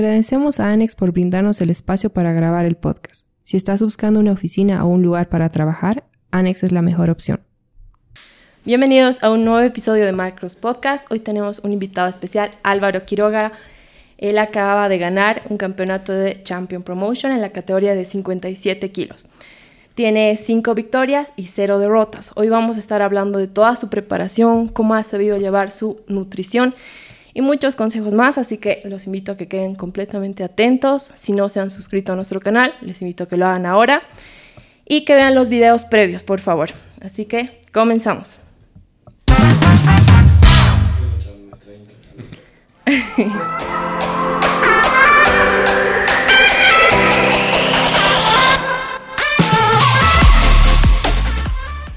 Agradecemos a Anex por brindarnos el espacio para grabar el podcast. Si estás buscando una oficina o un lugar para trabajar, Anex es la mejor opción. Bienvenidos a un nuevo episodio de Macros Podcast. Hoy tenemos un invitado especial, Álvaro Quiroga. Él acaba de ganar un campeonato de Champion Promotion en la categoría de 57 kilos. Tiene 5 victorias y 0 derrotas. Hoy vamos a estar hablando de toda su preparación, cómo ha sabido llevar su nutrición y muchos consejos más, así que los invito a que queden completamente atentos. Si no se han suscrito a nuestro canal, les invito a que lo hagan ahora y que vean los videos previos, por favor. Así que comenzamos.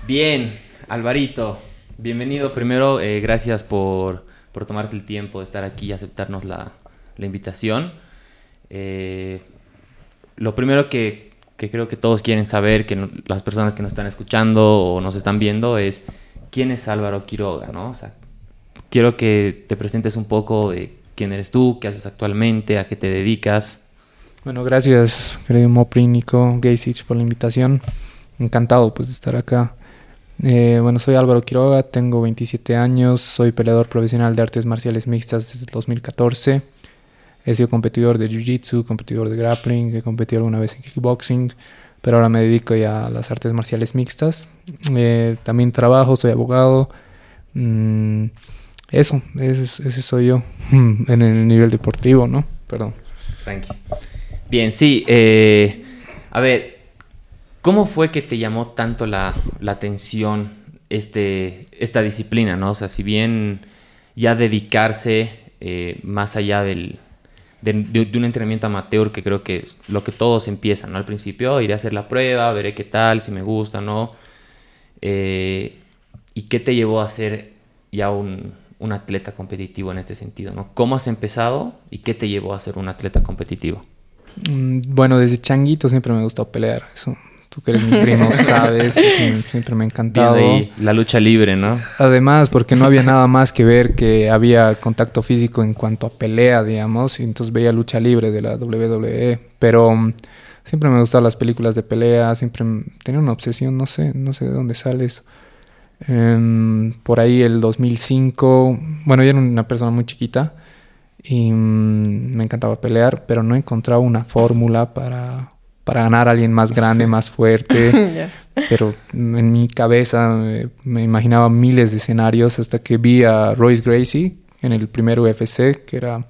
Bien, Alvarito, bienvenido. Primero, eh, gracias por por tomarte el tiempo de estar aquí y aceptarnos la, invitación. Eh, lo primero que, creo que todos quieren saber, que las personas que nos están escuchando o nos están viendo, es quién es Álvaro Quiroga, ¿no? O sea, quiero que te presentes un poco de quién eres tú, qué haces actualmente, a qué te dedicas. Bueno, gracias, querido Mopri, Nico, por la invitación. Encantado pues de estar acá eh, bueno, soy Álvaro Quiroga, tengo 27 años, soy peleador profesional de artes marciales mixtas desde 2014. He sido competidor de Jiu-Jitsu, competidor de grappling, he competido alguna vez en kickboxing, pero ahora me dedico ya a las artes marciales mixtas. Eh, también trabajo, soy abogado. Mm, eso, ese, soy yo en el nivel deportivo, ¿no? Perdón. Bien, sí. Eh, a ver, ¿Cómo fue que te llamó tanto la, atención este, esta disciplina? ¿no? O sea, si bien ya dedicarse eh, más allá del, de, un entrenamiento amateur, que creo que es lo que todos empiezan, ¿no? Al principio, iré a hacer la prueba, veré qué tal, si me gusta, ¿no? Eh, ¿Y qué te llevó a ser ya un, un, atleta competitivo en este sentido, ¿no? ¿Cómo has empezado y qué te llevó a ser un atleta competitivo? Mm, bueno, desde changuito siempre me gustó pelear, eso tú que eres mi primo sabes, siempre me ha encantado. la lucha libre, ¿no? Además, porque no había nada más que ver que había contacto físico en cuanto a pelea, digamos, y entonces veía lucha libre de la WWE, pero um, siempre me gustaban las películas de pelea, siempre tenía una obsesión, no sé, no sé de dónde sales. Em, por ahí el 2005, bueno, yo era una persona muy chiquita y mm, me encantaba pelear, pero no encontraba una fórmula para para ganar a alguien más grande, más fuerte. Pero en mi cabeza eh, me imaginaba miles de escenarios hasta que vi a Royce Gracie en el primer UFC, que era...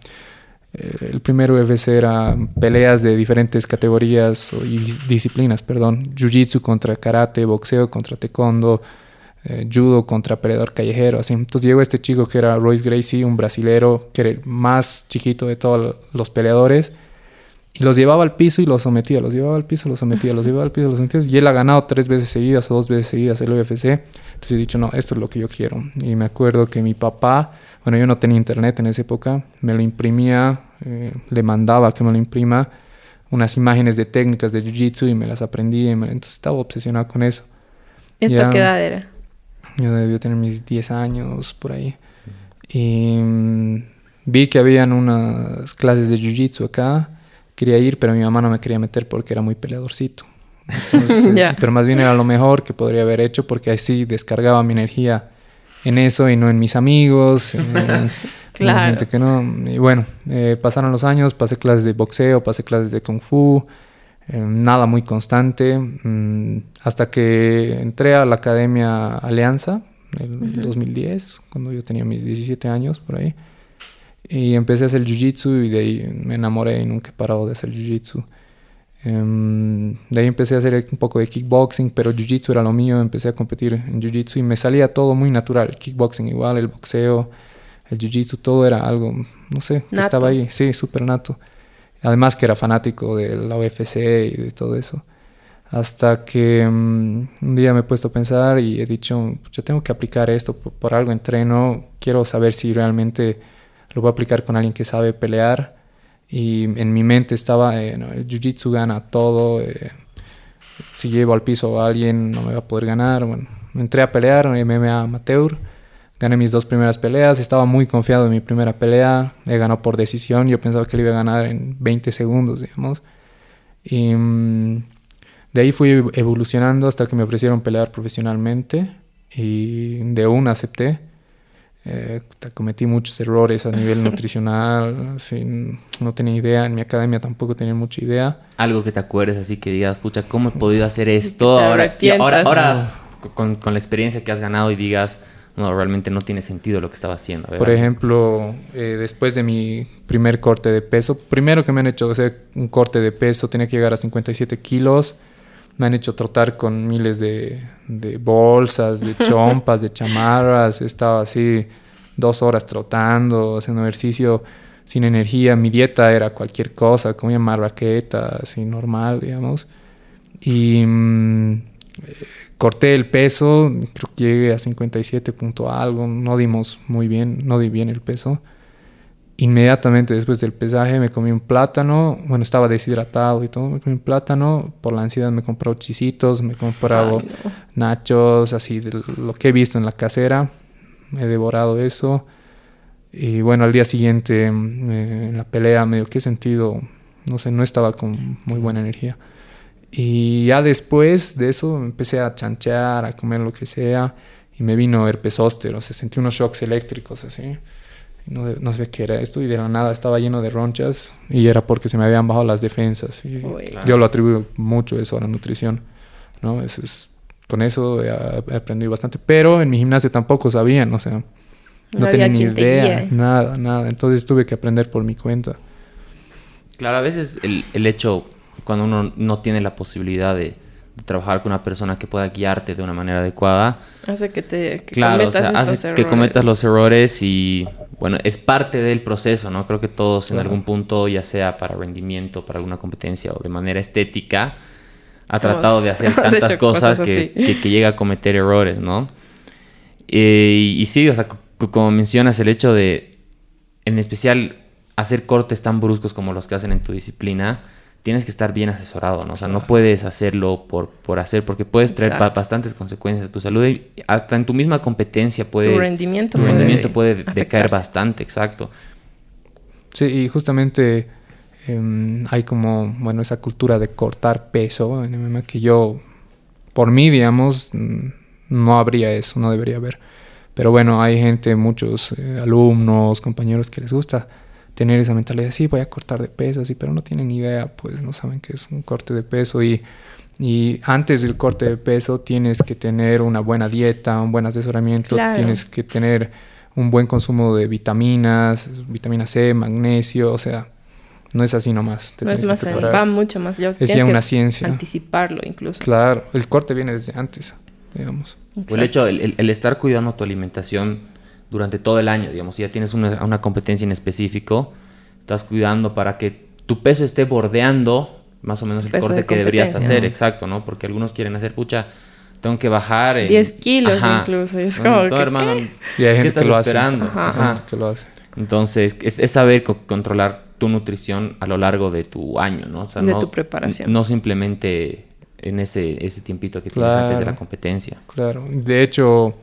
Eh, el primer UFC era peleas de diferentes categorías y disciplinas, perdón. Jiu-Jitsu contra karate, boxeo contra taekwondo, eh, judo contra peleador callejero, así. Entonces llegó este chico que era Royce Gracie, un brasilero, que era el más chiquito de todos los peleadores y los llevaba al piso y los sometía, los llevaba al piso, los sometía, los llevaba al piso, los sometía. Y él ha ganado tres veces seguidas o dos veces seguidas el UFC. Entonces he dicho, no, esto es lo que yo quiero. Y me acuerdo que mi papá, bueno, yo no tenía internet en esa época, me lo imprimía, eh, le mandaba que me lo imprima unas imágenes de técnicas de Jiu-Jitsu y me las aprendí. entonces estaba obsesionado con eso. ¿Esta qué edad era? Yo debía tener mis 10 años por ahí. Y mm, vi que habían unas clases de Jiu-Jitsu acá quería ir, pero mi mamá no me quería meter porque era muy peleadorcito. Pero más bien era lo mejor que podría haber hecho porque así descargaba mi energía en eso y no en mis amigos. claro. que no. Y bueno, eh, pasaron los años, pasé clases de boxeo, pasé clases de kung fu, eh, nada muy constante, mm, hasta que entré a la Academia Alianza en 2010, cuando yo tenía mis 17 años por ahí. Y empecé a hacer jiu-jitsu y de ahí me enamoré y nunca he parado de hacer jiu-jitsu. Em, de ahí empecé a hacer un poco de kickboxing, pero jiu-jitsu era lo mío. Empecé a competir en jiu-jitsu y me salía todo muy natural. El kickboxing igual, el boxeo, el jiu-jitsu, todo era algo, no sé, que estaba ahí. Sí, súper nato. Además que era fanático de la UFC y de todo eso. Hasta que em, un día me he puesto a pensar y he dicho, yo tengo que aplicar esto, por, por algo entreno, quiero saber si realmente lo voy a aplicar con alguien que sabe pelear. Y en mi mente estaba, eh, el jiu-jitsu gana todo, eh, si llevo al piso a alguien no me va a poder ganar. Bueno, entré a pelear MMA amateur, gané mis dos primeras peleas, estaba muy confiado en mi primera pelea, he ganado por decisión, yo pensaba que le iba a ganar en 20 segundos, digamos. Y mm, de ahí fui evolucionando hasta que me ofrecieron pelear profesionalmente y de una acepté. Eh, cometí muchos errores a nivel nutricional, no tenía idea, en mi academia tampoco tenía mucha idea. Algo que te acuerdes así que digas, pucha, ¿cómo he podido hacer esto? Ahora, ahora, ahora con, con, la experiencia que has ganado y digas, no, realmente no tiene sentido lo que estaba haciendo. Por ejemplo, eh, después de mi primer corte de peso, primero que me han hecho hacer un corte de peso, tenía que llegar a 57 kilos me han hecho trotar con miles de, de bolsas, de chompas, de chamarras. He estado así dos horas trotando, haciendo ejercicio sin energía. Mi dieta era cualquier cosa, comía marraqueta, así normal, digamos. Y mm, corté el peso, creo que llegué a 57 punto algo, no dimos muy bien, no di bien el peso inmediatamente después del pesaje me comí un plátano, bueno, estaba deshidratado y todo, me comí un plátano, por la ansiedad me compré chisitos, me he comprado nachos, así de lo que he visto en la casera, he devorado eso. Y bueno, al día siguiente mm, eh, en la pelea medio que he sentido, no sé, no estaba con muy buena energía. Y ya después de eso empecé a chanchear, a comer lo que sea, y me vino herpes zóster, o sea, sentí unos shocks eléctricos así no, no sé qué era esto y de la nada estaba lleno de ronchas y era porque se me habían bajado las defensas y yo lo atribuyo mucho eso a la nutrición, ¿no? es, con eso he, aprendido bastante, pero en mi gimnasio tampoco sabían, o sea, no, tenía ni idea, nada, nada, entonces tuve que aprender por mi cuenta. Claro, a veces el, el hecho, cuando uno no tiene la posibilidad de, trabajar con una persona que pueda guiarte de una manera adecuada. Hace que te claro, cometas o sea, hace que cometas los errores y bueno, es parte del proceso, ¿no? Creo que todos en algún punto, ya sea para rendimiento, para alguna competencia o de manera estética, ha tratado de hacer tantas cosas, que, que, llega a cometer errores, ¿no? Eh, y, sí, o sea, como mencionas, el hecho de, en especial, hacer cortes tan bruscos como los que hacen en tu disciplina, tienes que estar bien asesorado, ¿no? O sea, no puedes hacerlo por, por hacer, porque puedes traer bastantes consecuencias a tu salud y hasta en tu misma competencia puede... Tu rendimiento, tu rendimiento puede, decaer bastante, exacto. Sí, y justamente em, hay como, bueno, esa cultura de cortar peso en MMA que yo, por mí, digamos, mm, no habría eso, no debería haber. Pero bueno, hay gente, muchos eh, alumnos, compañeros que les gusta tener esa mentalidad, sí, voy a cortar de peso, sí, pero no tienen idea, pues no saben qué es un corte de peso y, y antes del corte de peso tienes que tener una buena dieta, un buen asesoramiento, tienes que tener un buen consumo de vitaminas, vitamina C, magnesio, o sea, no es así nomás. no es más, va mucho más. es ya una ciencia. Anticiparlo incluso. Claro, el corte viene desde antes, digamos. el hecho, el, el estar cuidando tu alimentación durante todo el año, digamos, si ya tienes una, una, competencia en específico, estás cuidando para que tu peso esté bordeando más o menos el corte que deberías hacer, exacto, ¿no? Porque algunos quieren hacer, pucha, tengo que bajar... 10 kilos incluso, y es como... No, hermano, y hay gente que lo esperando? Ajá. que lo hace. Entonces, es, saber controlar tu nutrición a lo largo de tu año, ¿no? O sea, de tu preparación. No simplemente en ese, ese tiempito que tienes antes de la competencia. Claro, de hecho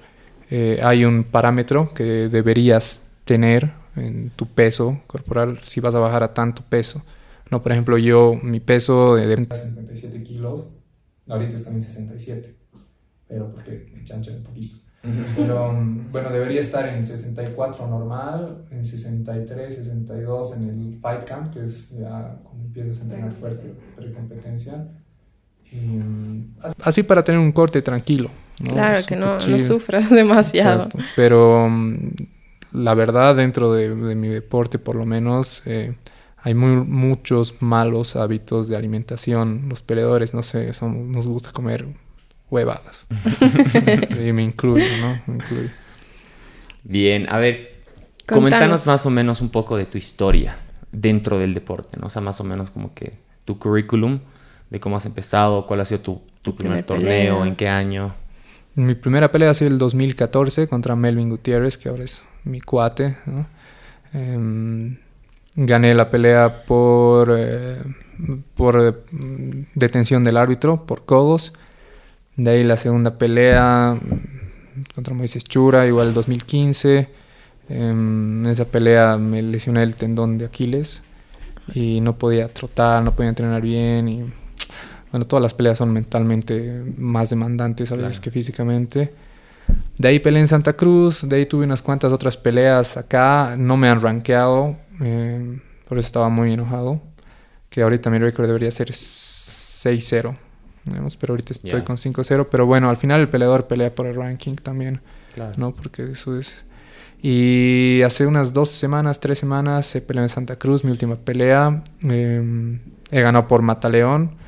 eh, hay un parámetro que deberías tener en tu peso corporal si vas a bajar a tanto peso. No, por ejemplo, yo, mi peso de, 57 kilos, ahorita está en 67, pero porque me chancha un poquito. Pero mm, bueno, debería estar en 64 normal, en 63, 62 en el Fight Camp, que es ya cuando empiezas a entrenar fuerte, pre-competencia. Mm, así para tener un corte tranquilo. Claro, que no, no, sufras demasiado. Pero mm, la verdad, dentro de, mi deporte, por lo menos, eh, hay muy, muchos malos hábitos de alimentación. Los peleadores, no sé, son, nos gusta comer huevadas. y me incluyo, ¿no? Me incluyo. Bien, a ver, comentanos más o menos un poco de tu historia dentro del deporte, ¿no? O sea, más o menos como que tu currículum, de cómo has empezado, cuál ha sido tu, tu primer, torneo, en qué año. Mi primera pelea ha sido el 2014 contra Melvin Gutiérrez, que ahora es mi cuate. Em, gané la pelea por, eh, por eh, detención del árbitro, por codos. De ahí la segunda pelea contra Moisés Chura, igual el 2015. Em, en esa pelea me lesioné el tendón de Aquiles y no podía trotar, no podía entrenar bien y bueno, todas las peleas son mentalmente más demandantes a veces que físicamente. De ahí peleé en Santa Cruz, de ahí tuve unas cuantas otras peleas acá, no me han rankeado, eh, por eso estaba muy enojado, que ahorita mi récord debería ser 6-0, pero ahorita estoy con 5-0, pero bueno, al final el peleador pelea por el ranking también, ¿no? Porque eso es... Y hace unas dos semanas, tres semanas, he peleado en Santa Cruz, mi última pelea, eh, he ganado por Mataleón,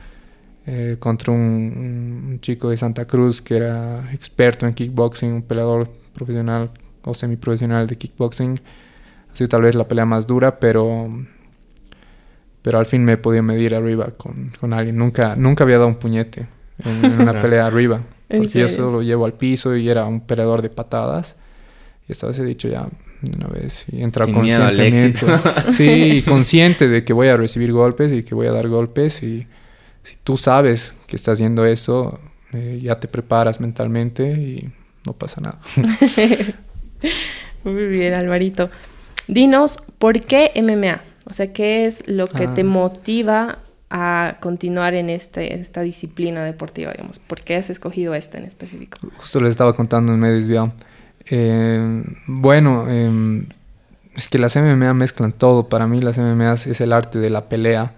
eh, contra un, chico de Santa Cruz que era experto en kickboxing, un peleador profesional o semiprofesional de kickboxing. Ha sido tal vez la pelea más dura, pero, pero al fin me he podido medir arriba con, con alguien. Nunca, nunca había dado un puñete en, una pelea arriba, porque yo solo lo llevo al piso y era un peleador de patadas. Y esta vez he dicho ya una vez y entra conscientemente. Sí, consciente de que voy a recibir golpes y que voy a dar golpes y si tú sabes que estás haciendo eso, eh, ya te preparas mentalmente y no pasa nada. Muy bien, Alvarito. Dinos, ¿por qué MMA? O sea, ¿qué es lo que te ah. motiva a continuar en este, esta disciplina deportiva, digamos? ¿Por qué has escogido esta en específico? Justo les estaba contando, me he desviado. Eh, bueno, em, es que las MMA mezclan todo. Para mí las MMA es el arte de la pelea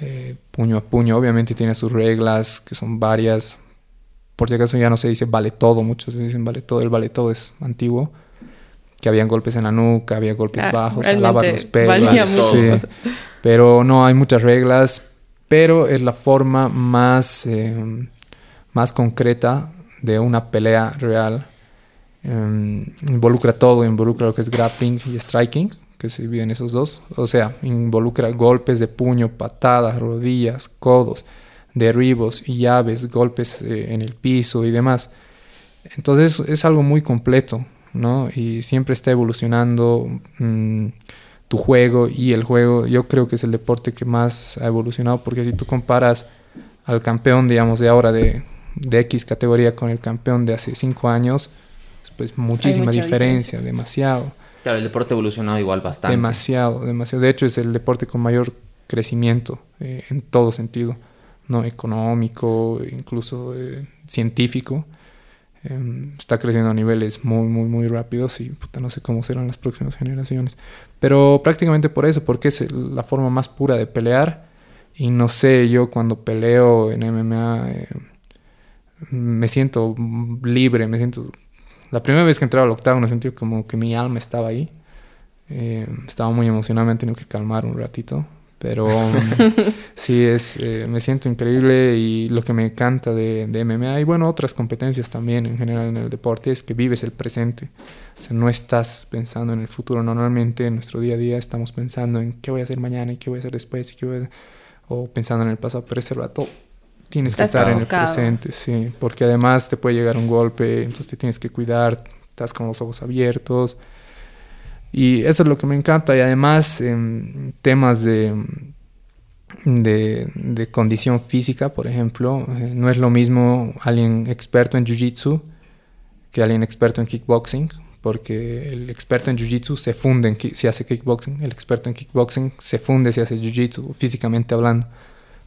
eh, puño a puño. Obviamente tiene sus reglas, que son varias. Por si acaso ya no se dice vale todo, muchos dicen vale todo. El vale todo es antiguo. Que habían golpes en la nuca, había golpes ah, bajos, lavar los pelos. Pero no, hay muchas reglas. Pero es la forma más, eh, más concreta de una pelea real. Em, involucra todo, involucra lo que es grappling y striking que se dividen esos dos. O sea, involucra golpes de puño, patadas, rodillas, codos, derribos y llaves, golpes eh, en el piso y demás. Entonces es algo muy completo, ¿no? Y siempre está evolucionando mm, tu juego y el juego. Yo creo que es el deporte que más ha evolucionado porque si tú comparas al campeón, digamos, de ahora de, de X categoría con el campeón de hace cinco años, pues muchísima diferencia, demasiado. Claro, el deporte ha evolucionado igual bastante. Demasiado, demasiado. De hecho, es el deporte con mayor crecimiento eh, en todo sentido, ¿no? Económico, incluso eh, científico. Em, está creciendo a niveles muy, muy, muy rápidos y puta, no sé cómo serán las próximas generaciones. Pero prácticamente por eso, porque es la forma más pura de pelear. Y no sé, yo cuando peleo en MMA eh, me siento libre, me siento la primera vez que entraba al octavo, me sentí como que mi alma estaba ahí. Eh, estaba muy emocionado, me tenido que calmar un ratito. Pero sí, es, eh, me siento increíble y lo que me encanta de, de, MMA y bueno, otras competencias también en general en el deporte es que vives el presente. O sea, no estás pensando en el futuro. Normalmente en nuestro día a día estamos pensando en qué voy a hacer mañana y qué voy a hacer después y qué voy a... o pensando en el pasado, pero ese rato Tienes que estar en el presente, sí, porque además te puede llegar un golpe, entonces te tienes que cuidar, estás con los ojos abiertos. Y eso es lo que me encanta. Y además, en temas de, de, condición física, por ejemplo, eh, no es lo mismo alguien experto en jiu-jitsu que alguien experto en kickboxing, porque el experto en jiu-jitsu se funde en, si hace kickboxing, el experto en kickboxing se funde si hace jiu-jitsu, físicamente hablando.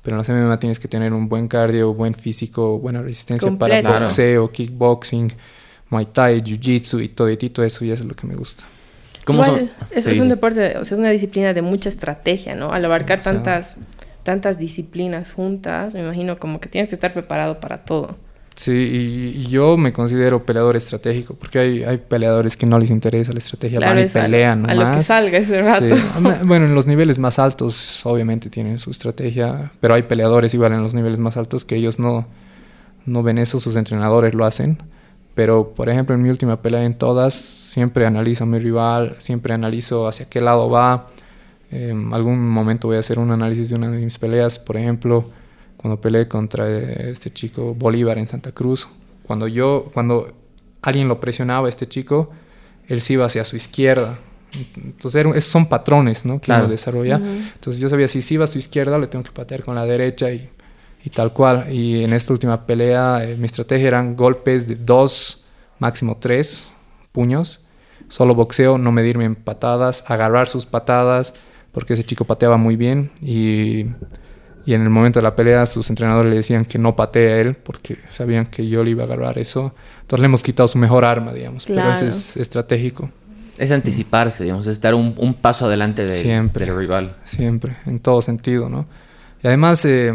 Pero en la MMA tienes que tener un buen cardio, buen físico, buena resistencia para boxeo, kickboxing, muay thai, jiu-jitsu y todo, y todo eso ya es lo que me gusta. ¿Cómo es, es un deporte, o sea, es una disciplina de mucha estrategia, ¿no? Al abarcar tantas, tantas disciplinas juntas, me imagino como que tienes que estar preparado para todo. Sí, y, yo me considero peleador estratégico, porque hay, hay peleadores que no les interesa la estrategia, van y pelean. A, lo que salga ese rato. bueno, en los niveles más altos obviamente tienen su estrategia, pero hay peleadores igual en los niveles más altos que ellos no, no ven eso, sus entrenadores lo hacen. Pero, por ejemplo, en mi última pelea en todas, siempre analizo a mi rival, siempre analizo hacia qué lado va. En algún momento voy a hacer un análisis de una de mis peleas, por ejemplo cuando peleé contra este chico Bolívar en Santa Cruz, cuando yo, cuando alguien lo presionaba a este chico, él se iba hacia su izquierda. Entonces son patrones, ¿no? Que uno desarrolla. Entonces yo sabía si se iba a su izquierda, le tengo que patear con la derecha y, y tal cual. Y en esta última pelea, eh, mi estrategia eran golpes de dos máximo tres puños. Solo boxeo, no medirme en patadas, agarrar sus patadas, porque ese chico pateaba muy bien y, y, en el momento de la pelea sus entrenadores le decían que no patee a él porque sabían que yo le iba a agarrar eso. Entonces le hemos quitado su mejor arma, digamos, pero eso es estratégico. Es anticiparse, digamos, es estar un, un paso adelante de, siempre, del rival. Siempre, en todo sentido, ¿no? Y además, eh,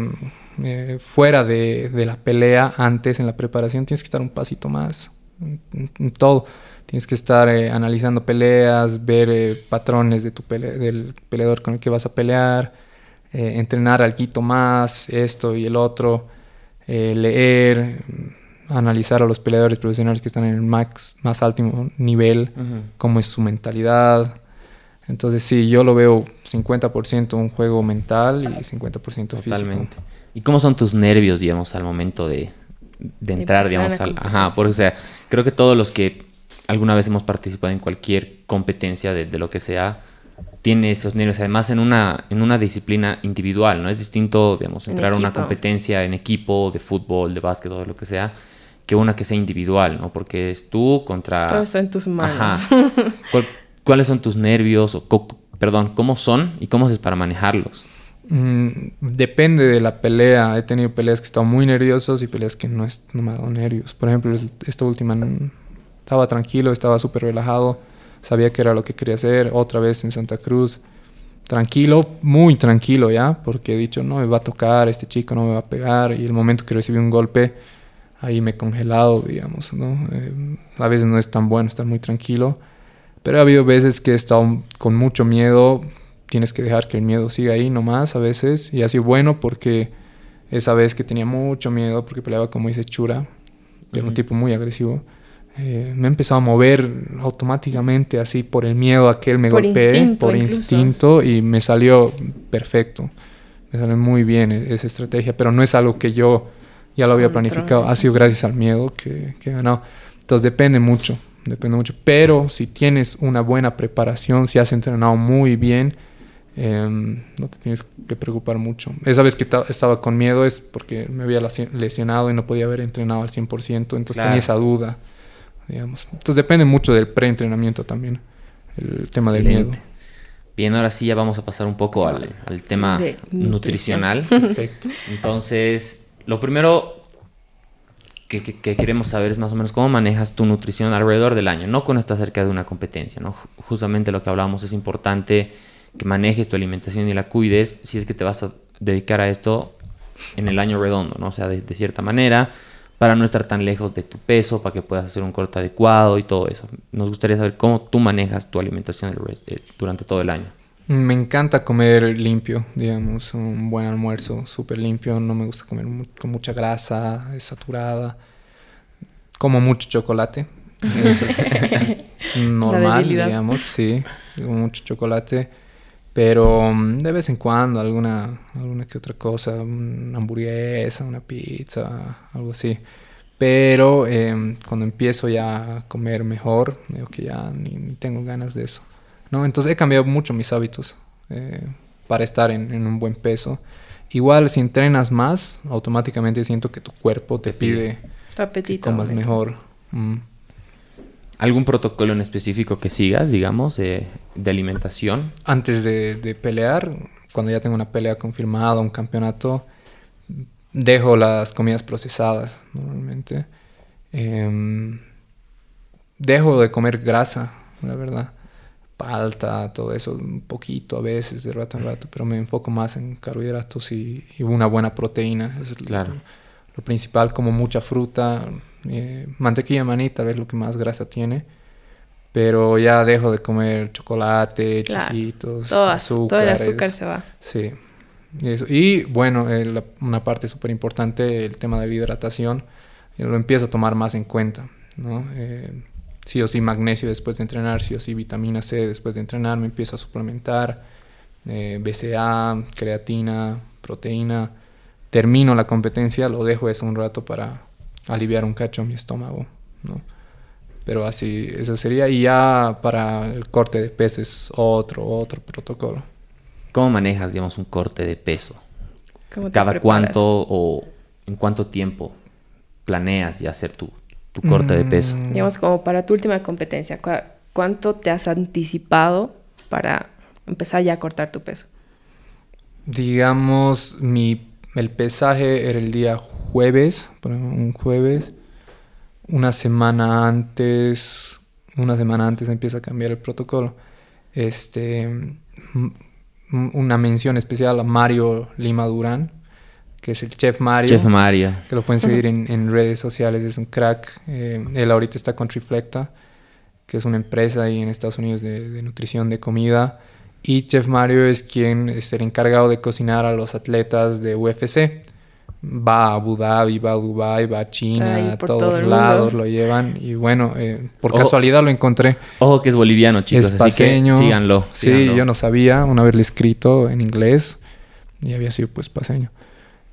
eh, fuera de, de, la pelea, antes, en la preparación, tienes que estar un pasito más en, todo. Tienes que estar eh, analizando peleas, ver eh, patrones de tu pele del peleador con el que vas a pelear, eh, entrenar algo más, esto y el otro, leer, analizar a los peleadores profesionales que están en el max, más alto nivel, cómo es su mentalidad. Entonces sí, yo lo veo 50% un juego mental y 50% físico. Totalmente. ¿Y cómo son tus nervios, digamos, al momento de, de entrar, digamos, al... Ajá, porque, o sea, creo que todos los que alguna vez hemos participado en cualquier competencia de, de lo que sea, tiene esos nervios, además en una, en una disciplina individual, ¿no? Es distinto, digamos, entrar a una competencia en equipo, de fútbol, de básquet o de lo que sea, que una que sea individual, ¿no? Porque es tú contra... Todo está en tus manos. Ajá. ¿Cuáles son tus nervios? O, perdón, ¿cómo son y cómo haces para manejarlos? Mm, depende de la pelea. He tenido peleas que he estado muy nerviosos y peleas que no, no me han dado nervios. Por ejemplo, esta última estaba tranquilo, estaba súper relajado. Sabía que era lo que quería hacer. Otra vez en Santa Cruz. Tranquilo, muy tranquilo ya, porque he dicho, no me va a tocar, este chico no me va a pegar. Y el momento que recibí un golpe, ahí me he congelado, digamos, ¿no? Eh, a veces no es tan bueno estar muy tranquilo. Pero ha habido veces que he estado con mucho miedo, tienes que dejar que el miedo siga ahí nomás a veces. Y así bueno porque esa vez que tenía mucho miedo porque peleaba como dice Chura, era un tipo muy agresivo. Eh, me he empezado a mover automáticamente así por el miedo a que él me golpee, por instinto y me salió perfecto. Me salió muy bien e-, esa estrategia, pero no es algo que yo ya lo había planificado. Ha sido gracias al miedo que, que he ganado. Entonces depende mucho, depende mucho. Pero si tienes una buena preparación, si has entrenado muy bien, Em, no te tienes que preocupar mucho. Esa vez que estaba con miedo es porque me había lesionado y no podía haber entrenado al 100%, entonces tenía esa duda, digamos. Entonces depende mucho del preentrenamiento también, el tema del miedo. Bien, ahora sí ya vamos a pasar un poco al, al tema nutricional. Perfecto. Entonces, lo primero que, que, queremos saber es más o menos cómo manejas tu nutrición alrededor del año, no cuando estás cerca de una competencia, ¿no? Justamente lo que hablábamos es importante que manejes tu alimentación y la cuides si es que te vas a dedicar a esto en el año redondo, ¿no? O sea, de, cierta manera, para no estar tan lejos de tu peso, para que puedas hacer un corte adecuado y todo eso. Nos gustaría saber cómo tú manejas tu alimentación eh, durante todo el año. Me encanta comer limpio, digamos, un buen almuerzo súper limpio. No me gusta comer con mucha grasa, saturada. Como mucho chocolate. Eso es normal, digamos, sí. Mucho chocolate. Pero mm, de vez en cuando alguna, alguna que otra cosa, una hamburguesa, una pizza, algo así. Pero em, cuando empiezo ya a comer mejor, veo que ya ni, tengo ganas de eso. ¿no? Entonces he cambiado mucho mis hábitos eh, para estar en, un buen peso. Igual si entrenas más, automáticamente siento que tu cuerpo te, pide que comas mejor. Mm. ¿Algún protocolo en específico que sigas, digamos, de, alimentación? Antes de, pelear, cuando ya tengo una pelea confirmada, un campeonato, dejo las comidas procesadas normalmente. Em, dejo de comer grasa, la verdad. Palta, todo eso, un poquito a veces, de rato en rato, pero me enfoco más en carbohidratos y, una buena proteína. es claro. lo principal, como mucha fruta, eh, mantequilla maní tal vez lo que más grasa tiene. Pero ya dejo de comer chocolate, chisitos, azúcar. Todo el azúcar se va. Sí. Y, bueno, una parte súper importante, el tema de la hidratación, eh, lo empiezo a tomar más en cuenta, ¿no? Eh, sí o sí magnesio después de entrenar, sí o sí vitamina C después de entrenar, me empiezo a suplementar, BCA, creatina, proteína. Termino la competencia, lo dejo eso un rato para aliviar un cacho mi estómago, ¿no? Pero así, eso sería. Y ya para el corte de peso es otro, otro protocolo. ¿Cómo manejas, digamos, un corte de peso? ¿Cada cuánto o en cuánto tiempo planeas ya hacer tu, tu corte de peso? Mm. Digamos, como para tu última competencia, ¿cuánto te has anticipado para empezar ya a cortar tu peso? Digamos, mi, el pesaje era el día jueves, un jueves, una semana antes, una semana antes empieza a cambiar el protocolo. Este, una mención especial a Mario Lima Durán, que es el chef Mario. Chef Mario. Que lo pueden seguir en, redes sociales, es un crack. Eh, él ahorita está con Triflecta, que es una empresa ahí en Estados Unidos de, nutrición de comida. Y Chef Mario es quien es el encargado de cocinar a los atletas de UFC. Va a Abu Dhabi, va a Dubai, va a China, a todos lados lo llevan. Y bueno, eh, por casualidad lo encontré. Ojo que es boliviano, chicos. Es así que síganlo, Sí, yo no sabía, una vez le escrito en inglés y había sido pues paseño.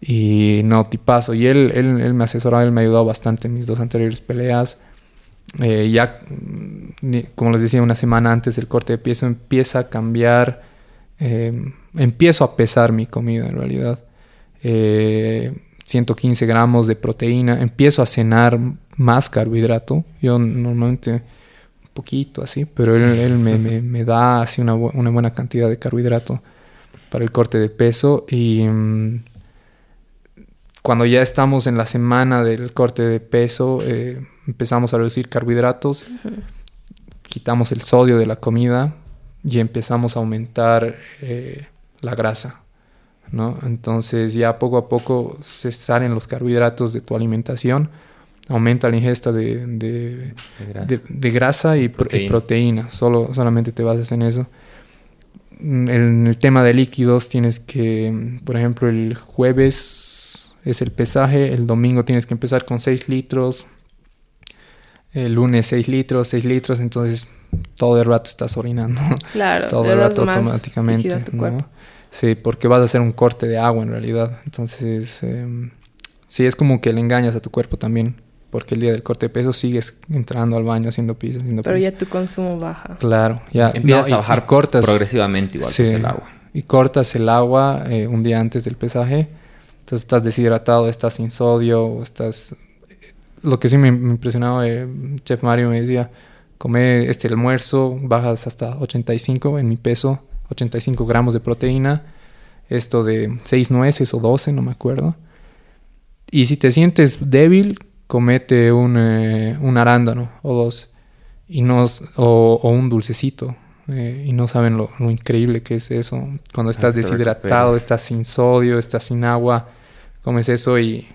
Y no, tipazo. Y él, él, él me asesoró, él me ayudó bastante en mis dos anteriores peleas. Eh, ya, mm, como les decía, una semana antes del corte de peso empieza a cambiar. Eh, empiezo a pesar mi comida en realidad. 115 eh, gramos de proteína. Empiezo a cenar más carbohidrato. Yo normalmente un poquito así, pero él, él me, me, me, da así una, una, buena cantidad de carbohidrato para el corte de peso. Y. Mm, cuando ya estamos en la semana del corte de peso, eh, empezamos a reducir carbohidratos, quitamos el sodio de la comida y empezamos a aumentar eh, la grasa. ¿No? Entonces ya poco a poco se salen los carbohidratos de tu alimentación, aumenta la ingesta de, de, grasa. y proteína. Solo, solamente te basas en eso. En el tema de líquidos tienes que, por ejemplo, el jueves es el pesaje. El domingo tienes que empezar con 6 litros. El lunes 6 litros, 6 litros. Entonces todo el rato estás orinando. Claro. todo el rato automáticamente. Sí, porque vas a hacer un corte de agua en realidad. Entonces, eh, sí, es como que le engañas a tu cuerpo también. Porque el día del corte de peso sigues entrando al baño haciendo pis, haciendo Pero ya tu consumo baja. Claro, ya. Empiezas a bajar cortas, progresivamente igual pues, el agua. Y cortas el agua eh, un día antes del pesaje entonces estás deshidratado, estás sin sodio, estás... Lo que sí me, impresionaba, eh, Chef Mario me decía, come este almuerzo, bajas hasta 85 en mi peso, 85 gramos de proteína, esto de 6 nueces o 12, no me acuerdo. Y si te sientes débil, comete un, eh, un arándano o dos, y no, o, o un dulcecito. Eh, y no saben lo, increíble que es eso. Cuando estás deshidratado, estás sin sodio, estás sin agua, comes eso y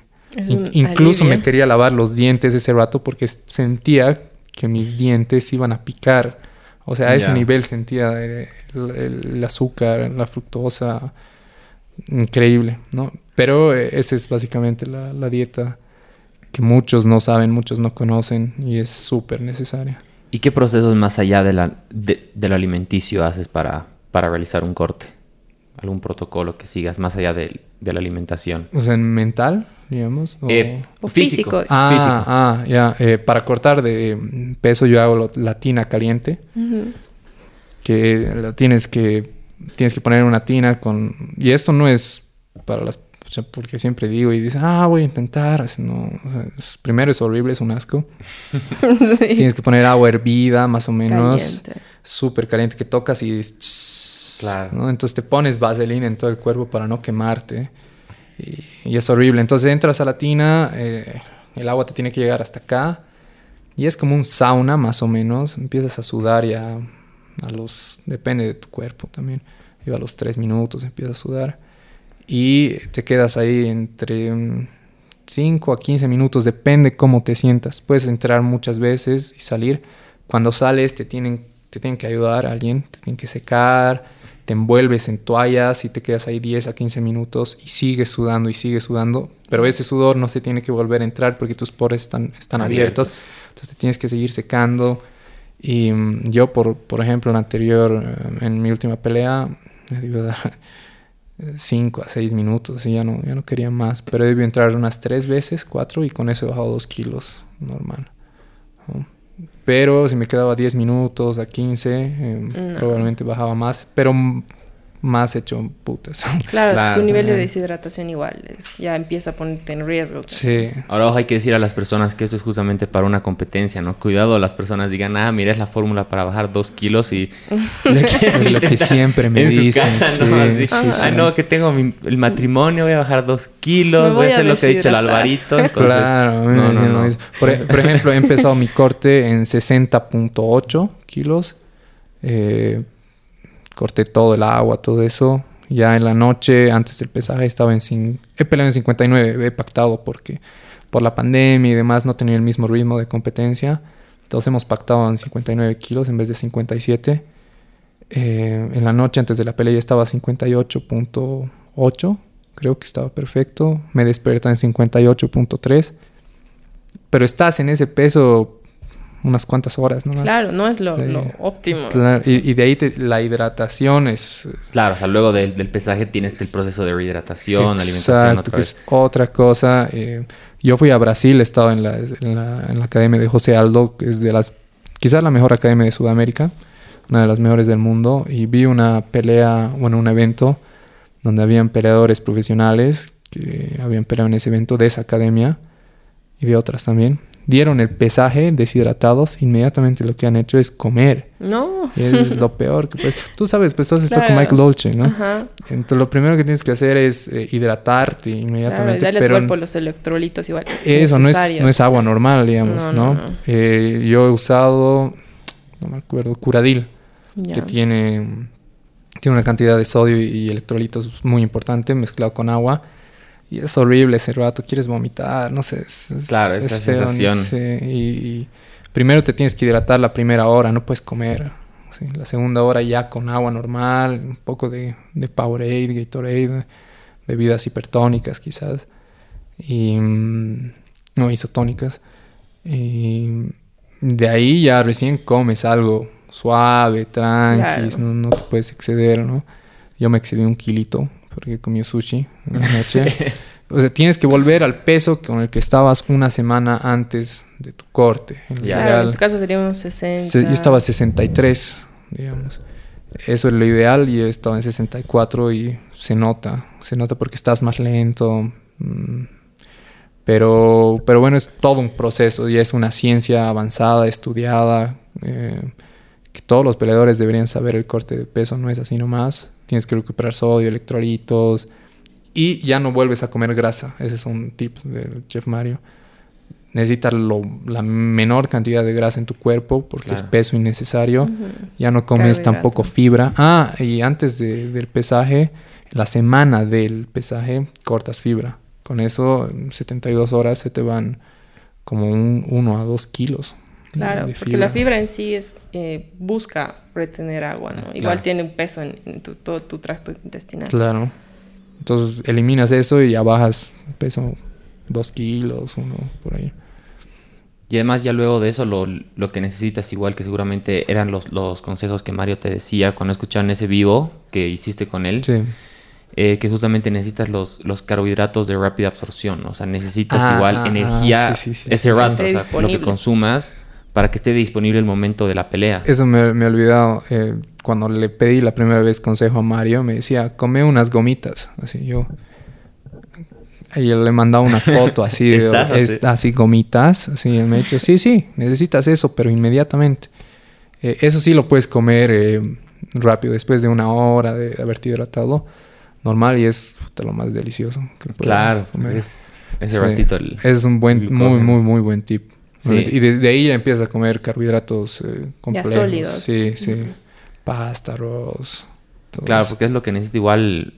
incluso me quería lavar los dientes ese rato porque sentía que mis dientes iban a picar. O sea, a ese nivel sentía el, azúcar, la fructosa, increíble, ¿no? Pero eh, esa es básicamente la, la dieta que muchos no saben, muchos no conocen y es súper necesaria. ¿Y qué procesos más allá de la, del alimenticio haces para, para realizar un corte? ¿Algún protocolo que sigas más allá de, la alimentación? O sea, mental, digamos. O, eh, físico. Ah, ah ya. Eh, para cortar de peso yo hago la tina caliente. Que la tienes que tienes que poner una tina con... Y esto no es para las porque siempre digo y dices, ah, voy a intentar. no, primero es horrible, es un asco. Tienes que poner agua hervida, más o menos. Súper caliente, que tocas y... Claro. Entonces te pones vaselina en todo el cuerpo para no quemarte. Y, es horrible. Entonces entras a la tina, eh, el agua te tiene que llegar hasta acá. Y es como un sauna, más o menos. Empiezas a sudar ya a los... Depende de tu cuerpo también. Y a los tres minutos empiezas a sudar y te quedas ahí entre 5 a 15 minutos, depende cómo te sientas. Puedes entrar muchas veces y salir. Cuando sales te tienen, te tienen que ayudar a alguien, te tienen que secar, te envuelves en toallas y te quedas ahí 10 a 15 minutos y sigues sudando y sigues sudando. Pero ese sudor no se tiene que volver a entrar porque tus poros están, están abiertos. Entonces te tienes que seguir secando. Y mm, yo, por, por ejemplo, en anterior, eh, en mi última pelea, me digo, 5 a 6 minutos y ya no, ya no quería más. Pero debí entrar unas 3 veces, 4 y con eso he bajado 2 kilos normal. Pero si me quedaba 10 minutos a 15, em, probablemente bajaba más. Pero más hecho putas. Claro, Claro, tu nivel de deshidratación igual es- ya empieza a ponerte en riesgo. Sí. Ahora ojo, hay que decir a las personas que esto es justamente para una competencia, ¿no? Cuidado, las personas digan, ah, mira, es la fórmula para bajar dos kilos y... quieren Es lo que siempre me en su dicen, casa, ¿no? sí, Así, sí, ah, sí. no, que tengo mi- el matrimonio, voy a bajar dos kilos, voy, voy a a hacer lo que ha dicho el. Alvarito. Entonces, claro, no, no, lo no. Por, e- por ejemplo, he empezado mi corte en 60.8 kilos. Eh, corté todo el agua, todo eso. Ya en la noche, antes del pesaje, estaba en... cin- He peleado en 59, he pactado porque por la pandemia y demás no tenía el mismo ritmo de competencia. Entonces hemos pactado en 59 kilos en vez de 57. Eh, en la noche antes de la pelea ya estaba a 58.8. Creo que estaba perfecto. Me desperté en 58.3. Pero estás en ese peso unas cuantas horas, ¿no? Claro, no es lo, lo óptimo. Claro, y, y de ahí te- la hidratación es... Claro, o sea, luego del, del pesaje tienes el proceso de rehidratación, alimentación otra que vez. es otra cosa. Eh, yo fui a Brasil, he estado en la, en, la, en la academia de José Aldo, que es de las, quizás la mejor academia de Sudamérica, una de las mejores del mundo, y vi una pelea, bueno, un evento donde habían peleadores profesionales que habían peleado en ese evento de esa academia y de otras también. Dieron el pesaje deshidratados, inmediatamente lo que han hecho es comer. No. Y es lo peor que puedes. Tú sabes, pues tú has estado con Claro. Mike Dolce, ¿no? Ajá. Entonces lo primero que tienes que hacer es eh, hidratarte Claro, inmediatamente. darle a tu pero cuerpo los electrolitos igual. eso no es, no es agua normal, digamos, No, ¿no? no, no. Eh, yo he usado, no me acuerdo, Curadil, que tiene, tiene una cantidad de sodio y electrolitos muy importante mezclado con agua. Y es horrible ese rato, quieres vomitar, no sé. Es, es- Claro, es esa feo, no sensación. sé, y, y primero te tienes que hidratar la primera hora, no puedes comer. sí. La segunda hora ya con agua normal, un poco de, de Powerade, Gatorade, bebidas hipertónicas quizás. Y, mm, no, isotónicas. Y de ahí ya recién comes algo suave, tranqui, Claro. no, no te puedes exceder, ¿no? Yo me excedí un kilito porque comí sushi en la noche. o sea, tienes que volver al peso con el que estabas una semana antes de tu corte. En. Claro, en tu caso sería unos 60. Se- yo estaba a 63, digamos. Eso es lo ideal y he estado en 64 y se nota, se nota porque estás más lento. mm, Pero, pero bueno, es todo un proceso y es una ciencia avanzada, estudiada, eh, que todos los peleadores deberían saber el corte de peso, no es así nomás. Tienes que recuperar sodio, electrolitos y ya no vuelves a comer grasa. Ese es un tip del chef Mario. Necesitas lo- la menor cantidad de grasa en tu cuerpo porque es peso innecesario. Ya no comes tampoco fibra. Ah, y antes de- del pesaje, la semana del pesaje, cortas fibra. Con eso, en 72 horas se te van como un 1 a 2 kilos. Claro, de porque la fibra en sí es eh, busca retener agua, ¿no? Igual Claro. tiene un peso en, en tu, todo tu tracto intestinal. Claro. Entonces eliminas eso y ya bajas peso 2 kilos, uno por ahí. Y además ya luego de eso lo, lo que necesitas igual que seguramente eran los, los consejos que Mario te decía cuando escucharon ese vivo que hiciste con él, Sí. eh, que justamente necesitas los, los carbohidratos de rápida absorción, o sea, necesitas Ah, igual ah, energía ah, sí, sí, sí, ese rato, o sea, lo que consumas para que esté disponible el momento de la pelea. Eso me, me he olvidado. eh, cuando le pedí la primera vez consejo a Mario, me decía, come unas gomitas. Así yo. Y yo le mandaba una foto así de así. es- así gomitas. Así él me ha dicho, sí, sí, necesitas eso, pero inmediatamente. Eh, eso sí lo puedes comer eh, rápido, después de una hora de haberte hidratado. Normal y es puta, lo más delicioso que puedes Claro, comer. es ese Sí. ratito el... Es un buen, muy, muy, muy buen tip. Sí. Y desde ahí ya empiezas a comer carbohidratos eh, complejos. sólidos. Sí, sí. Pasta, arroz. todo Claro, eso. porque es lo que necesita igual...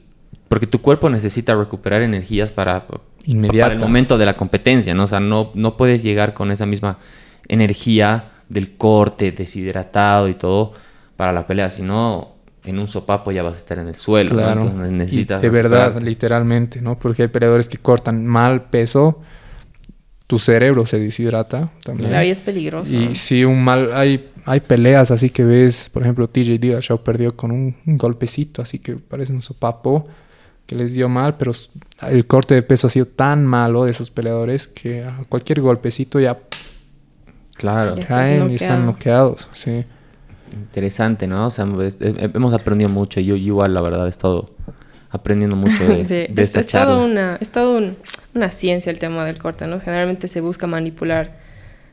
Porque tu cuerpo necesita recuperar energías para, Inmediata. para el momento de la competencia, ¿no? O sea, no, no puedes llegar con esa misma energía del corte, deshidratado y todo para la pelea, sino en un sopapo ya vas a estar en el suelo, ¿no? Claro. Y de verdad, literalmente, ¿no? Porque hay peleadores que cortan mal peso, tu cerebro se deshidrata también. Claro, y es peligroso. Y si un mal, hay, hay peleas así que ves, por ejemplo, TJ Dillashaw perdió con un, un golpecito, así que parece un sopapo que les dio mal, pero el corte de peso ha sido tan malo de esos peleadores que a cualquier golpecito ya Claro. Ya. Caen y están noqueado. noqueados, sí. Interesante, ¿no? O sea, hemos aprendido mucho. Yo, yo igual, la verdad, he estado aprendiendo mucho de, Sí, de es, esta es charla. todo una, es todo un- una ciencia el tema del corte, ¿no? Generalmente se busca manipular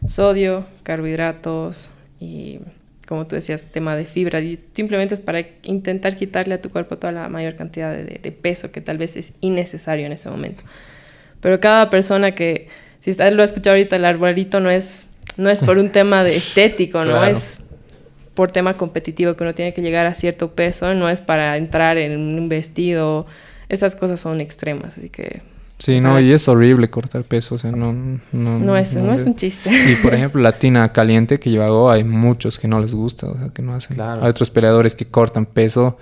sodio, carbohidratos y, como tú decías, tema de fibra. Y simplemente es para intentar quitarle a tu cuerpo toda la mayor cantidad de, de- de peso que tal vez es innecesario en ese momento. Pero cada persona que, si está- lo ha escuchado ahorita, el arbolito no es, no es por un tema de estético, ¿no? Claro. Es por tema competitivo que uno tiene que llegar a cierto peso, no es para entrar en un vestido. Esas cosas son extremas, así que Sí, no, y es horrible cortar peso, o sea, no... No, no es, no es un chiste. Y por ejemplo, la tina caliente que yo hago, hay muchos que no les gusta, o sea, que no hacen. Claro. Hay otros peleadores que cortan peso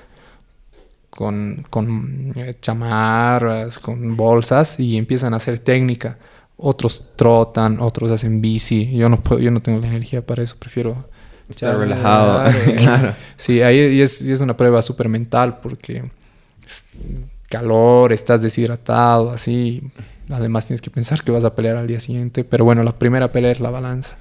con, con eh, chamarras, con bolsas y empiezan a hacer técnica. Otros trotan, otros hacen bici. Yo no puedo, yo no tengo la energía para eso, prefiero Estar relajado. claro. claro. Sí, ahí y es, y es una prueba súper mental porque es calor, estás deshidratado, así. Además tienes que pensar que vas a pelear al día siguiente. Pero bueno, la primera pelea es la balanza.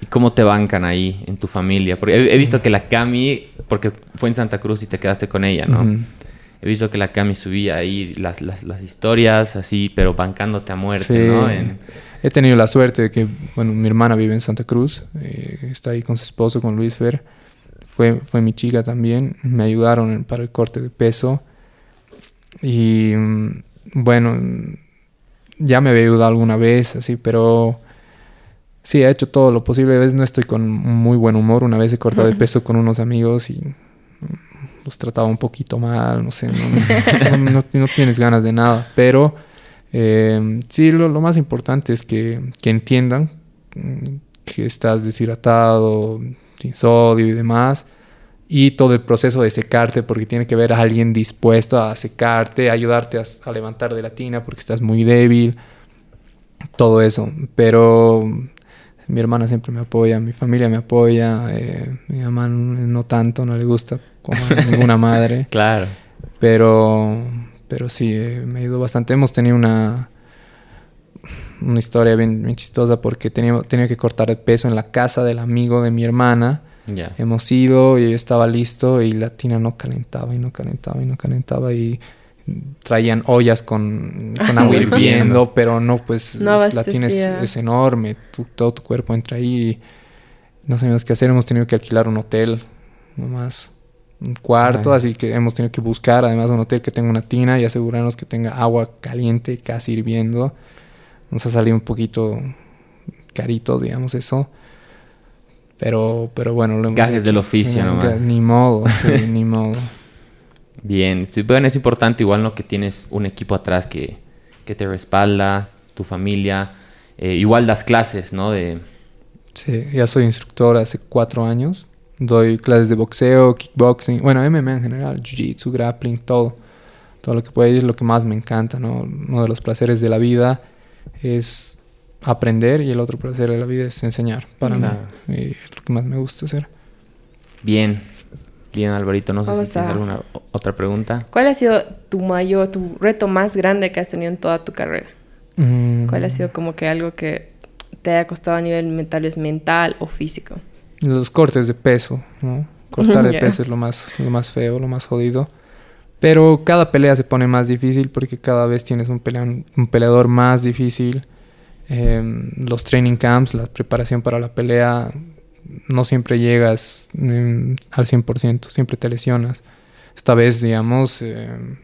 ¿Y cómo te bancan ahí en tu familia? Porque he, he visto que la Cami, porque fue en Santa Cruz y te quedaste con ella, ¿no? He visto que la Cami subía ahí las, las, las historias así, pero bancándote a muerte, Sí. ¿no? En- He tenido la suerte de que, bueno, mi hermana vive en Santa Cruz, eh, está ahí con su esposo, con Luis Fer. Fue, fue mi chica también, me ayudaron para el corte de peso. Y mm, bueno, mm, ya me había ayudado alguna vez, así, pero sí, he hecho todo lo posible. A veces no estoy con muy buen humor. Una vez he cortado de peso con unos amigos y mm, los trataba un poquito mal, no sé, no, no- no- no tienes ganas de nada, pero eh, sí, lo, lo más importante es que, que entiendan mm, que estás deshidratado, sin sodio y demás, y todo el proceso de secarte, porque tiene que haber alguien dispuesto a secarte, a ayudarte a, a levantar de la tina porque estás muy débil, todo eso, pero mi hermana siempre me apoya, mi familia me apoya, eh, mi mamá no no tanto, no le gusta como a ninguna madre. Claro. Pero, pero sí, eh, me ayudó bastante. Hemos tenido una, una historia bien, bien chistosa porque tenía, tenía que cortar el peso en la casa del amigo de mi hermana. Hemos ido y yo estaba listo y la tina no calentaba y no calentaba y no calentaba y traían ollas con, con agua Hirviendo. pero no, pues No es- la tina es, enorme, tu- todo tu cuerpo entra ahí y no sabíamos qué hacer, hemos tenido que alquilar un hotel, nomás un cuarto, así que hemos tenido que buscar además un hotel que tenga una tina y asegurarnos que tenga agua caliente casi hirviendo. Nos ha salido un poquito carito, digamos eso. Pero, pero bueno, lo hemos Gajes hecho. del oficio nomás. ya, Ni modo, sí, ni modo. Bien, bueno, es importante igual ¿no? que tienes un equipo atrás que, que te respalda, tu familia, eh, igual das clases, ¿no? De, Sí, ya soy instructor hace cuatro años. Doy clases de boxeo, kickboxing, bueno, MMA en general, jiu-jitsu, grappling, todo. Todo lo que puede ir es lo que más me encanta, ¿no? Uno de los placeres de la vida es aprender y el otro placer de la vida es enseñar para Claro. mí. Y es lo que más me gusta hacer. bien, bien Alvarito, no sé Vamos si tienes a- alguna otra pregunta. ¿Cuál ha sido tu mayor, tu reto más grande que has tenido en toda tu carrera? Mm, ¿Cuál ha sido como que algo que te haya costado a nivel mental, es mental o físico? Los cortes de peso, ¿no? Cortar de Ya. peso es lo más, lo más feo, lo más jodido. Pero cada pelea se pone más difícil porque cada vez tienes un, pelea- un peleador más difícil. Em, los training camps, la preparación para la pelea, no siempre llegas em, al 100%, siempre te lesionas. Esta vez, digamos, em,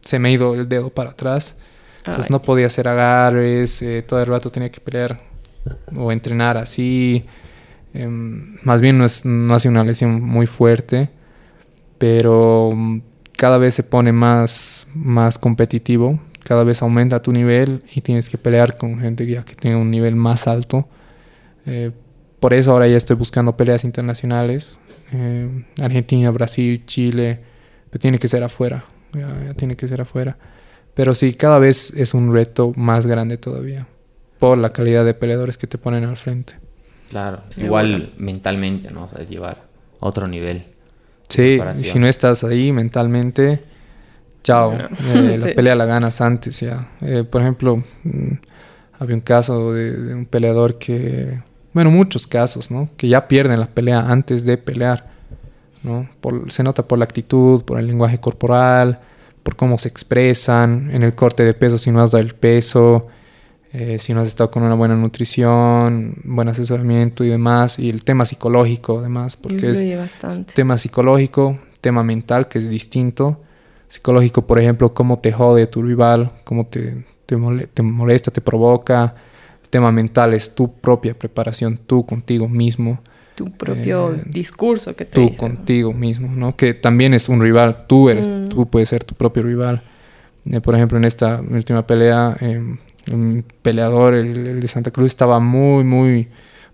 se me ha ido el dedo para atrás. Entonces Ay. no podía hacer agarres, eh, todo el rato tenía que pelear o entrenar así. Em, más bien no, es, no ha sido una lesión muy fuerte, pero mm, cada vez se pone más, más competitivo, cada vez aumenta tu nivel y tienes que pelear con gente ya que tenga un nivel más alto. Eh, por eso ahora ya estoy buscando peleas internacionales, eh, Argentina, Brasil, Chile, pero tiene que ser afuera, tiene que ser afuera. Pero sí, cada vez es un reto más grande todavía, por la calidad de peleadores que te ponen al frente. Claro, Sí, igual bueno. mentalmente, ¿no? O sea, es llevar a otro nivel. Sí, y si no estás ahí mentalmente, chao. No. Eh, la Sí. pelea la ganas antes ya. Eh, por ejemplo, mm, había un caso de, de un peleador que, bueno, muchos casos, ¿no? Que ya pierden la pelea antes de pelear. ¿no? Por, se nota por la actitud, por el lenguaje corporal, por cómo se expresan, en el corte de peso si no has dado el peso, eh, si no has estado con una buena nutrición, buen asesoramiento y demás, y el tema psicológico además, porque es tema psicológico, tema mental que es distinto. Psicológico, por ejemplo, cómo te jode tu rival, cómo te, te, molesta, te provoca. tema mental es tu propia preparación, tú contigo mismo. Tu propio eh, discurso que te Tú contigo mismo, ¿no? Que también es un rival, tú eres, mm. tú puedes ser tu propio rival. Eh, por ejemplo, en esta última pelea, em, un peleador, el, de Santa Cruz, estaba muy, muy,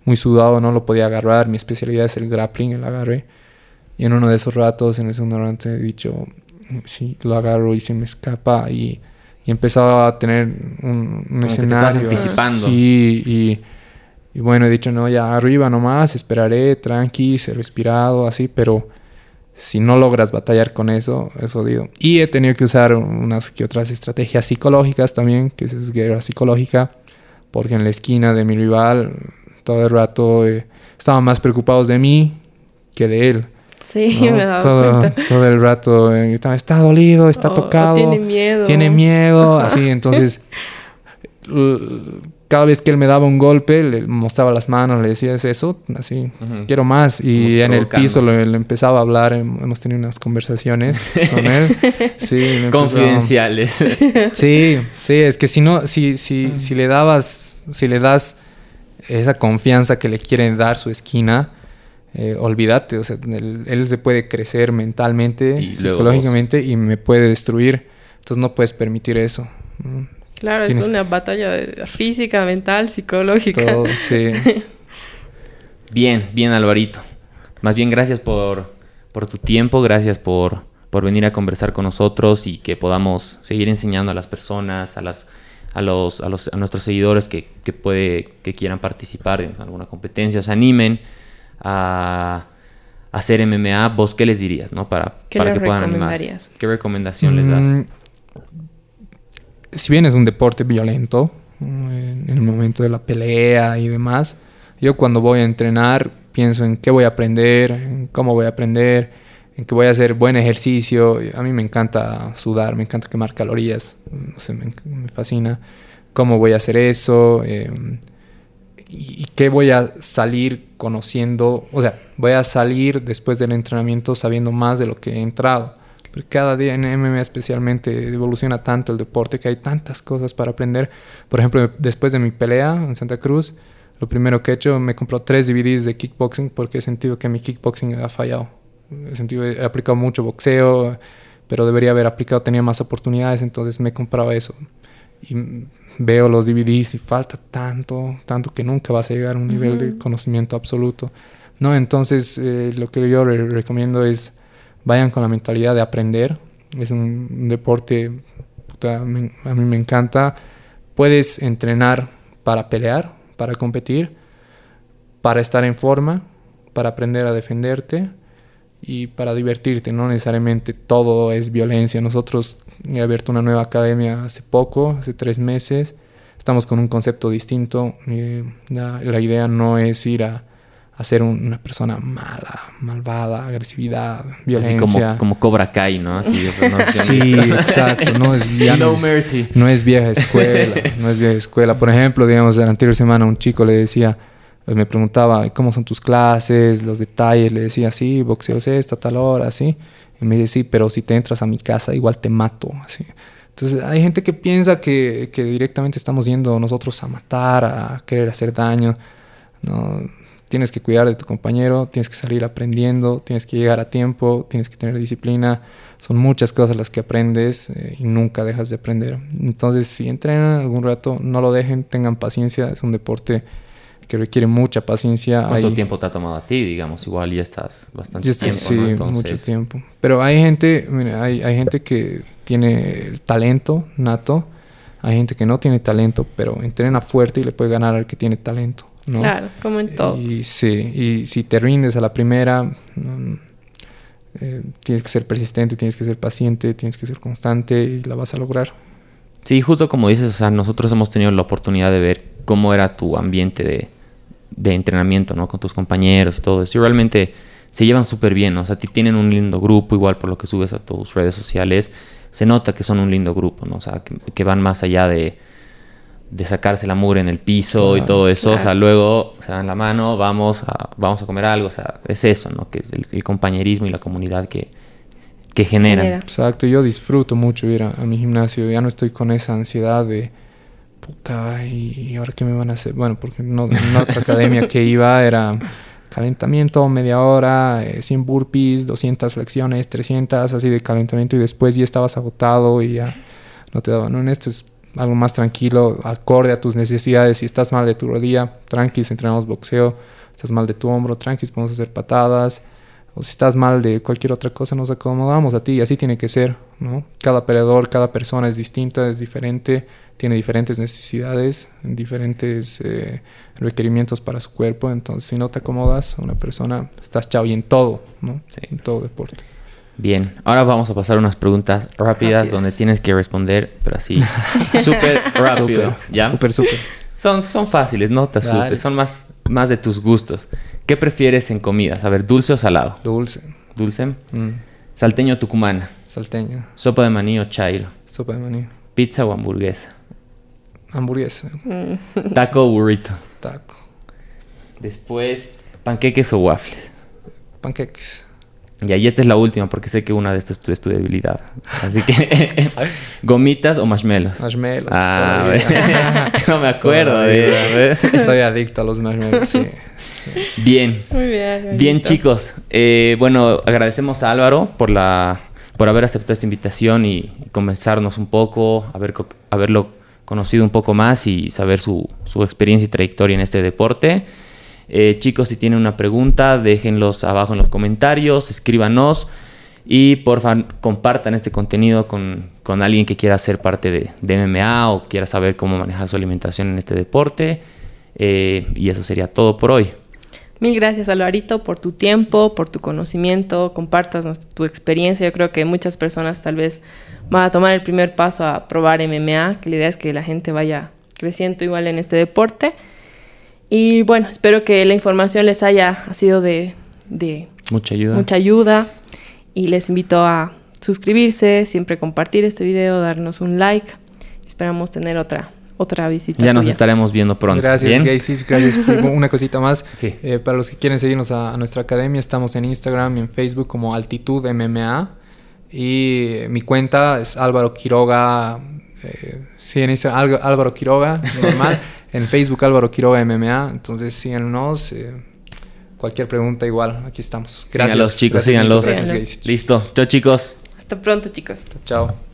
muy sudado, no lo podía agarrar. Mi especialidad es el grappling, el agarre. Y en uno de esos ratos, en el segundo round, he dicho, sí, lo agarro y se me escapa. Y, y empezaba a tener un, un escenario. anticipando. Sí, y, y, bueno, he dicho, no, ya arriba nomás, esperaré, tranqui, ser respirado, así, pero si no logras batallar con eso, es jodido. Y he tenido que usar unas que otras estrategias psicológicas también, que es guerra psicológica, porque en la esquina de mi rival todo el rato eh, estaban más preocupados de mí que de él. Sí, me todo, cuenta. todo el rato eh, está dolido, está O- tocado, tiene miedo. tiene miedo, así, entonces cada vez que él me daba un golpe, le mostraba las manos, le decía, ¿es eso? Así, quiero más. Y en el piso le, le empezaba a hablar, hem- hemos tenido unas conversaciones con él. Sí, le empezaba- Confidenciales. Sí, sí, es que si no, si, si, si le dabas, si le das esa confianza que le quieren dar su esquina, eh, olvídate, o sea, él, él se puede crecer mentalmente, Y psicológicamente y me puede destruir. Entonces no puedes permitir eso. ¿no? Claro, Tienes- es una batalla de- física, mental, psicológica. Todo, sí. Bien, bien Alvarito. Más bien gracias por, por tu tiempo, gracias por, por venir a conversar con nosotros y que podamos seguir enseñando a las personas, a las a los, a los a nuestros seguidores que, que puede que quieran participar en alguna competencia, se animen a, a hacer MMA, vos qué les dirías, ¿no? Para, ¿Qué para les que puedan animarse. recomendarías? ¿Qué recomendación les das? Si bien es un deporte violento, en el momento de la pelea y demás, yo cuando voy a entrenar pienso en qué voy a aprender, en cómo voy a aprender, en que voy a hacer buen ejercicio. A mí me encanta sudar, me encanta quemar calorías, no sé, me, me fascina. ¿Cómo voy a hacer eso? Y y qué voy a salir conociendo, o sea, voy a salir después del entrenamiento sabiendo más de lo que he entrado. Porque cada día en MMA especialmente evoluciona tanto el deporte que hay tantas cosas para aprender. Por ejemplo, después de mi pelea en Santa Cruz, lo primero que he hecho, me compró tres DVDs de kickboxing porque he sentido que mi kickboxing ha fallado. He sentido, he aplicado mucho boxeo, pero debería haber aplicado, tenía más oportunidades, entonces me compraba eso. Y veo los DVDs y falta tanto, tanto que nunca vas a llegar a un nivel de Ujú. conocimiento absoluto. No, entonces eh, lo que yo re- recomiendo es vayan con la mentalidad de aprender. Es un, deporte, a mí me encanta. Puedes entrenar para pelear, para competir, para estar en forma, para aprender a defenderte y para divertirte. No necesariamente todo es violencia. Nosotros he abierto una nueva academia hace poco, hace tres meses. Estamos con un concepto distinto. Eh, la, la idea no es ir a, a ser un- una persona mala, malvada, agresividad, Así violencia. como, como Cobra Kai, ¿no? Así, ¿no? Sí, exacto. No es, ya no no es- mercy. no es vieja escuela, no es vieja escuela. Por ejemplo, digamos, la anterior semana un chico le decía, pues, me preguntaba, ¿cómo son tus clases? Los detalles, le decía, sí, boxeo es esta, tal hora, así. Y me dice, sí, pero si te entras a mi casa, igual te mato, así. Entonces, hay gente que piensa que, que directamente estamos yendo nosotros a matar, a querer hacer daño. No, tienes que cuidar de tu compañero, tienes que salir aprendiendo, tienes que llegar a tiempo, tienes que tener disciplina. Son muchas cosas las que aprendes eh, y nunca dejas de aprender. Entonces, si entrenan algún rato, no lo dejen, tengan paciencia. Es un deporte que requiere mucha paciencia. ¿Cuánto Hay- tiempo te ha tomado a ti? Digamos, igual ya estás bastante tiempo, sí, ¿no? Entonces, mucho tiempo. Pero hay gente, mira, hay, hay gente que tiene el talento nato, hay gente que no tiene talento, pero entrena fuerte y le puede ganar al que tiene talento. ¿No? Claro, como en todo. Y sí, y si te rindes a la primera, eh, tienes que ser persistente, tienes que ser paciente, tienes que ser constante y la vas a lograr. Sí, justo como dices, o sea, nosotros hemos tenido la oportunidad de ver cómo era tu ambiente de, de entrenamiento, ¿no? Con tus compañeros y todo eso. Y realmente se llevan súper bien, ¿no? o sea, tienen un lindo grupo, igual por lo que subes a tus redes sociales, se nota que son un lindo grupo, ¿no? O sea, que, van más allá de, de sacarse la mugre en el piso y todo eso, o sea, luego se dan la mano, vamos a, vamos a comer algo, o sea, es eso, ¿no? Que es el, compañerismo y la comunidad que, que generan. Exacto, yo disfruto mucho ir a, mi gimnasio, ya no estoy con esa ansiedad de puta, y ahora qué me van a hacer, bueno, porque no, en otra academia que iba era calentamiento, media hora, 100 eh, burpees, 200 flexiones, 300, así de calentamiento y después ya estabas agotado y ya no te daban. En esto es algo más tranquilo, acorde a tus necesidades. Si estás mal de tu rodilla, tranquis, entrenamos boxeo. Estás mal de tu hombro, tranquis, podemos hacer patadas. O si estás mal de cualquier otra cosa, nos acomodamos a ti y así tiene que ser, ¿no? Cada peleador, cada persona es distinta, es diferente tiene diferentes necesidades, diferentes eh, requerimientos para su cuerpo. Entonces, si no te acomodas, una persona, estás chao y en todo, ¿no? En todo deporte. Bien, ahora vamos a pasar unas preguntas rápidas, donde tienes que responder, pero así, súper rápido. ¿Ya? Súper, súper. Son, son fáciles, no te asustes, son más, más de tus gustos. ¿Qué prefieres en comidas? A ver, ¿dulce o salado? Dulce. ¿Dulce? Mm. ¿Salteño o tucumana? Salteño. ¿Sopa de maní o chairo? Sopa de maní. ¿Pizza o hamburguesa? Hamburguesa. Taco o burrito. Taco. Después, panqueques o waffles. Panqueques. Y ahí esta es la última porque sé que una de estas es tu debilidad. Así que, ¿gomitas o marshmallows? Marshmallows. Ah, no me acuerdo de Soy adicto a los marshmallows, sí. Bien. Muy bien. Bien, chicos. Eh, bueno, agradecemos a Álvaro por la por haber aceptado esta invitación y comenzarnos un poco, a, ver, a verlo conocido un poco más y saber su, experiencia y trayectoria en este deporte. Eh, chicos, si tienen una pregunta, déjenlos abajo en los comentarios, escríbanos y por favor compartan este contenido con, alguien que quiera ser parte de, MMA o quiera saber cómo manejar su alimentación en este deporte. Eh, y eso sería todo por hoy. Mil gracias, Alvarito, por tu tiempo, por tu conocimiento, compartas tu experiencia. Yo creo que muchas personas tal vez van a tomar el primer paso a probar MMA, que la idea es que la gente vaya creciendo igual en este deporte. Y bueno, espero que la información les haya sido de, mucha ayuda. Mucha ayuda. Y les invito a suscribirse, siempre compartir este video, darnos un like. Esperamos tener otra otra visita. Ya nos estaremos viendo pronto. Gracias, Gracias. Una cosita más. Eh, para los que quieren seguirnos a, nuestra academia, estamos en Instagram y en Facebook como Altitud MMA. Y mi cuenta es Álvaro Quiroga. Eh, sí, en Instagram Álvaro Quiroga, normal. en Facebook Álvaro Quiroga MMA. Entonces síganos. Eh, cualquier pregunta, igual, aquí estamos. Gracias. Síganlos, chicos, síganlos. Listo. Chao, chicos. Hasta pronto, chicos. Chao.